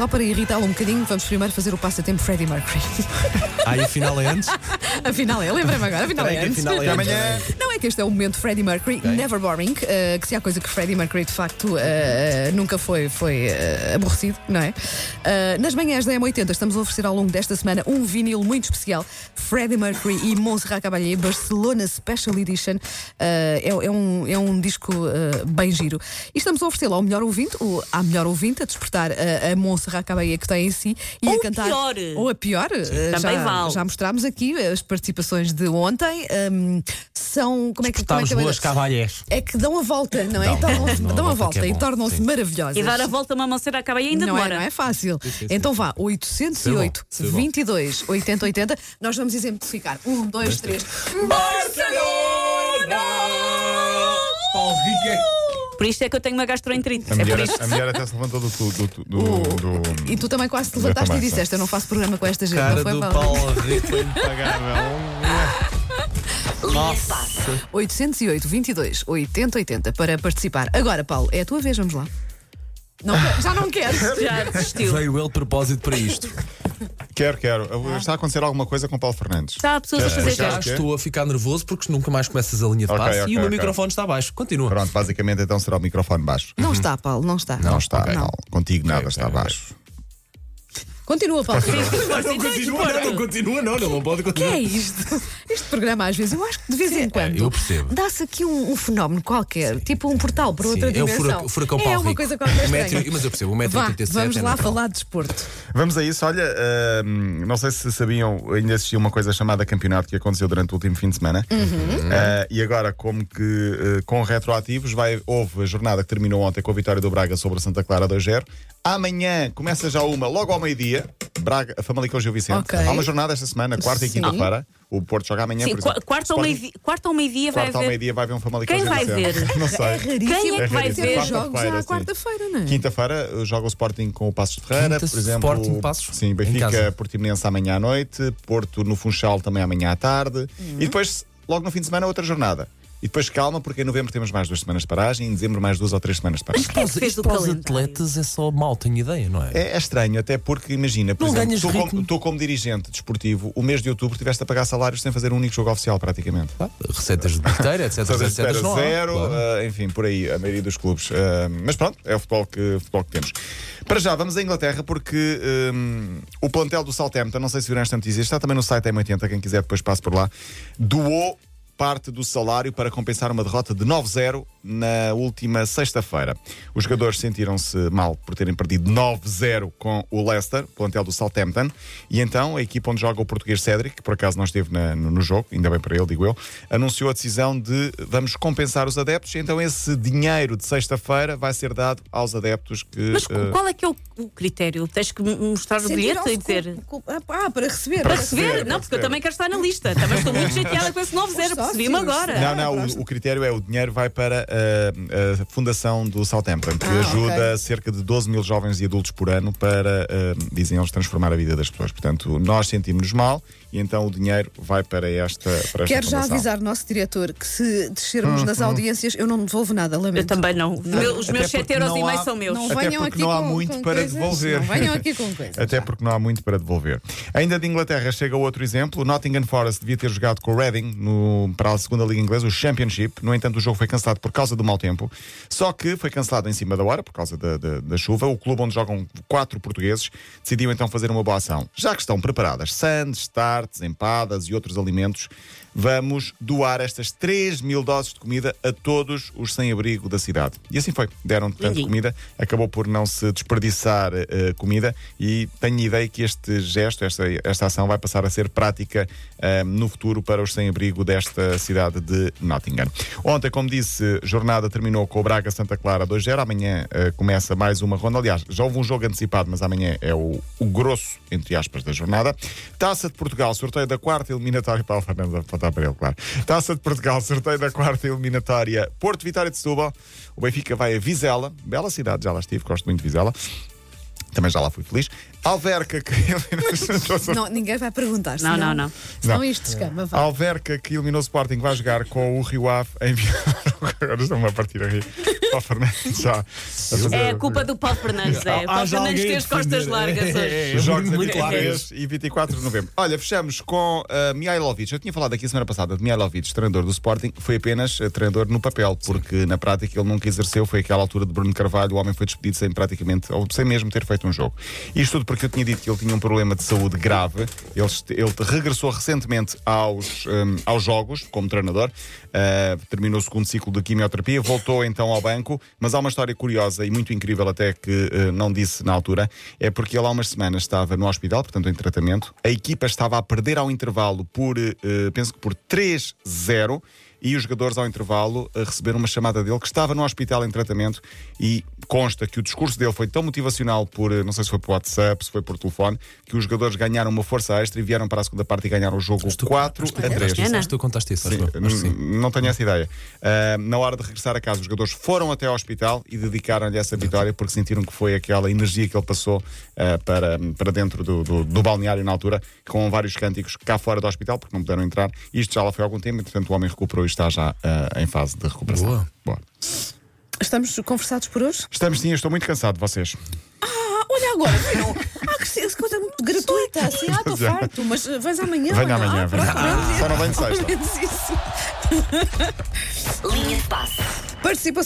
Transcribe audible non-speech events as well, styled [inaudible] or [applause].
só para irritá-lo um bocadinho, vamos primeiro fazer o passatempo Freddie Mercury. Ah, e afinal é antes? [laughs] afinal é, lembrei-me agora, afinal é que antes. afinal é antes. Amanhã. Não é que este é o momento Freddie Mercury, never boring, eh, que se há coisa que Freddie Mercury de facto eh, nunca foi, foi eh, aborrecido, não é? Nas manhãs da M80 estamos a oferecer ao longo desta semana um vinil muito especial, Freddie Mercury e Montserrat Caballé Barcelona Special Edition. É, é um, é um disco bem giro. E estamos a oferecê-lo ao melhor ouvinte, ou à melhor ouvinte, a despertar a, a Montserrat Caballé que tem em si e Ou a cantar. pior. Ou a pior. eh, Também já, vale. já mostrámos aqui as participações de ontem. hum, são. Como é que, como é que boas cavalhés. É que dão a volta, não é? Dão, Dão, dão a dão a volta, é e tornam-se sim. maravilhosas. E dar a volta a uma maceira acaba e ainda não é, demora. não é fácil. Então vá, 808 Isso é bom. 22 80 80. Nós vamos exemplificar. Um, dois, três. Paulo Rico é. Por isto é que eu tenho uma gastroenterite. A É por mulher, isto. a mulher até se levantou do. do, do, do, O- do- E tu também quase te levantaste e disseste: Eu não faço programa com esta gente. Cara não foi do mal. Paulo Rico impagável. Nossa. 808 22 80 80 para participar. Agora, Paulo, é a tua vez, vamos lá. Não, já não queres. [laughs] Já desistiu. Veio ele de propósito para isto. Quero, quero. Está a acontecer alguma coisa com o Paulo Fernandes. Está a pessoas a fazer Já quê? estou a ficar nervoso porque nunca mais começas a linha de passe ok, e o meu ok. microfone está abaixo. Continua. Pronto, basicamente então será o microfone baixo. Não está, Paulo, não está. Não está, Não. Paulo. Contigo nada está baixo. Continua, Paulo. Não continua, não, não continua, não, não pode O que continuar. é isto? Este programa, às vezes, eu acho que de vez em quando eu percebo. dá-se aqui um, um fenómeno qualquer, tipo um portal para outra Sim, é o dimensão. fura- o furacão é Paulo uma Rico. coisa qualquer O metro- estranha. mas eu percebo, o metro Vá, 87 vamos é lá natural. falar de desporto. Vamos a isso. Olha, hum, não sei se sabiam, ainda existia uma coisa chamada campeonato que aconteceu durante o último fim de semana. Uh, e agora, como que uh, com retroativos, vai, houve a jornada que terminou ontem com a vitória do Braga sobre a Santa Clara 2-0. Amanhã começa já uma, logo ao meio-dia, Braga, a Famalicão Gil Vicente. Ok. Há uma jornada esta semana, quarta e Sim. quinta-feira. O Porto joga amanhã. Sim, por exemplo. qu- quarta ao Sporting- meio-dia quarta ao meio-dia vai Quarta ao haver. meio-dia vai haver um Famalicão Quem Gil vai Vicente. ver? [laughs] Não sei. É raríssimo Quem é que vai raríssimo. ver? ter jogos Quarta-feira, à sim. quarta-feira, não é? Quinta-feira uh, joga o Sporting com o Passos de Ferreira, Quinta, por exemplo. Sporting Passos? Sim, Em Benfica casa. Portimonense amanhã à noite, Porto no Funchal também amanhã à tarde. Uhum. E depois, logo no fim de semana, outra jornada. E depois calma, porque em novembro temos mais duas semanas de paragem, em dezembro mais duas ou três semanas de paragem. Quem é que fez para os calendário? atletas é só mal, tenho ideia, não é? É, é estranho, até porque, imagina, por Não exemplo, tu como, tu como dirigente desportivo, o mês de outubro tiveste a pagar salários sem fazer um único jogo oficial, praticamente. Pá, Receitas de bilheteira, etc. Há, zero, claro. ah, enfim, por aí, a maioria dos clubes. Ah, mas pronto, é o futebol que, futebol que temos. Para já, vamos à Inglaterra, porque hum, o plantel do Southampton, não sei se viram esta notícia, está também no site M80, quem quiser depois passe por lá, doou parte do salário para compensar uma derrota de 9-0 na última sexta-feira. Os jogadores sentiram-se mal por terem perdido 9-0 com o Leicester, plantel do Southampton, e então a equipa onde joga o português Cédric, que por acaso não esteve na- no, no jogo, ainda bem para ele, digo eu, anunciou a decisão de vamos compensar os adeptos, e então esse dinheiro de sexta-feira vai ser dado aos adeptos que. Mas eh, qual é que é o, o critério? Tens que mostrar o bilhete e dizer. Com- com- Ah, para receber. Para receber, receber? para Não, porque eu receber. também quero estar na lista. Também estou muito chateada com esse 9-0. Percebi-me sócios. agora. Não, não, o, o critério é o dinheiro vai para uh, a fundação do Southampton, que Ah, ajuda ok. cerca de 12 mil jovens e adultos por ano para, uh, dizem eles, transformar a vida das pessoas. Portanto, nós sentimos-nos mal e então o dinheiro vai para esta, para esta Quero já avisar o nosso diretor que se descermos Hum, nas audiências, eu não devolvo nada, Eu lamento. também não. Os meus- Os meus Até 7 porque euros e meio são meus. Não Até venham aqui não há com- muito com para coisas. devolver. Não venham aqui com coisas. Até já. porque não há muito para devolver. Ainda de Inglaterra chega outro exemplo. O Nottingham Forest devia ter jogado com o Reading no, para a segunda Liga Inglesa, o Championship. No entanto, o jogo foi cancelado por causa do mau tempo. Só que foi cancelado em cima da hora, por causa da, da- da chuva. O clube onde jogam quatro portugueses decidiu então fazer uma boa ação. Já que estão preparadas sandes, tartes, empadas e outros alimentos, vamos doar estas 3 mil doses de comida a todos os sem-abrigo da cidade. E assim foi. Deram tanto Lindinho. comida, acabou por não se desperdiçar eh, comida e tenho ideia que este gesto, esta, esta ação vai passar a ser prática eh, no futuro para os sem-abrigo desta cidade de Nottingham. Ontem, como disse, jornada terminou com o Braga Santa Clara 2-0. Amanhã eh, começa mais uma ronda. Aliás, já houve um jogo antecipado, mas amanhã é o, o grosso, entre aspas, da jornada. Taça de Portugal, sorteio da quarta eliminatória. Paulo Fernandes a apontar para ele, claro. Taça de Portugal, sorteio da quarta eliminatória. Porto Vitória de Setúbal. O Benfica vai a Vizela, bela cidade, já lá estive, gosto muito de Vizela. Também já lá fui feliz. Alverca, que Não, ninguém vai perguntar. Não, senão- não, não. Senão Não. isto escama. vá. Alverca, que eliminou o Sporting, vai jogar com o Rio Ave em Vila Agora estão-me a partir a rir. [laughs] Paulo Fernandes já. É a culpa do Paulo Fernandes. É. Paulo Haja Fernandes tem as costas largas É, hoje. é, é. Os jogos muito 23 e 24 de novembro. Olha, fechamos com uh, Mihailovic. Eu tinha falado aqui a semana passada de Mihailovic, treinador do Sporting. Foi apenas uh, treinador no papel, porque na prática ele nunca exerceu. Foi aquela altura de Bruno Carvalho. O homem foi despedido sem praticamente, ou sem mesmo ter feito um jogo. Isto tudo porque eu tinha dito que ele tinha um problema de saúde grave. Ele, ele regressou recentemente aos, um, aos jogos como treinador. Uh, terminou o segundo ciclo de quimioterapia, voltou então ao banco. Mas há uma história curiosa e muito incrível, até que uh, não disse na altura. É porque ele há umas semanas estava no hospital, portanto em tratamento. A equipa estava a perder ao intervalo por, uh, penso que por 3-0. E os jogadores, ao intervalo, uh, receberam uma chamada dele que estava no hospital em tratamento e consta que o discurso dele foi tão motivacional por, uh, não sei se foi por WhatsApp, se foi por telefone, que os jogadores ganharam uma força extra e vieram para a segunda parte e ganharam o jogo 4 a 3. Contaste isso, acho que tu contaste isso. Acho que sim. N- Não tenho essa ideia. Ah, na hora de regressar a casa, os jogadores foram até ao hospital e dedicaram-lhe essa vitória porque sentiram que foi aquela energia que ele passou ah, para, para dentro do, do, do balneário na altura, com vários cânticos cá fora do hospital, porque não puderam entrar. Isto já lá foi há algum tempo, entretanto o homem recuperou está já ah, em fase de recuperação. Boa. Boa. Estamos conversados por hoje? Estamos sim, eu estou muito cansado de vocês. Ah, olha agora, viram? Ah, que coisa muito gratuita. Assim, ah, estou farto, mas uh, vais amanhã. Venha amanhã, ah, venha. pronto, pronto. Só não venho sexta. [laughs] Linha de passe. Participação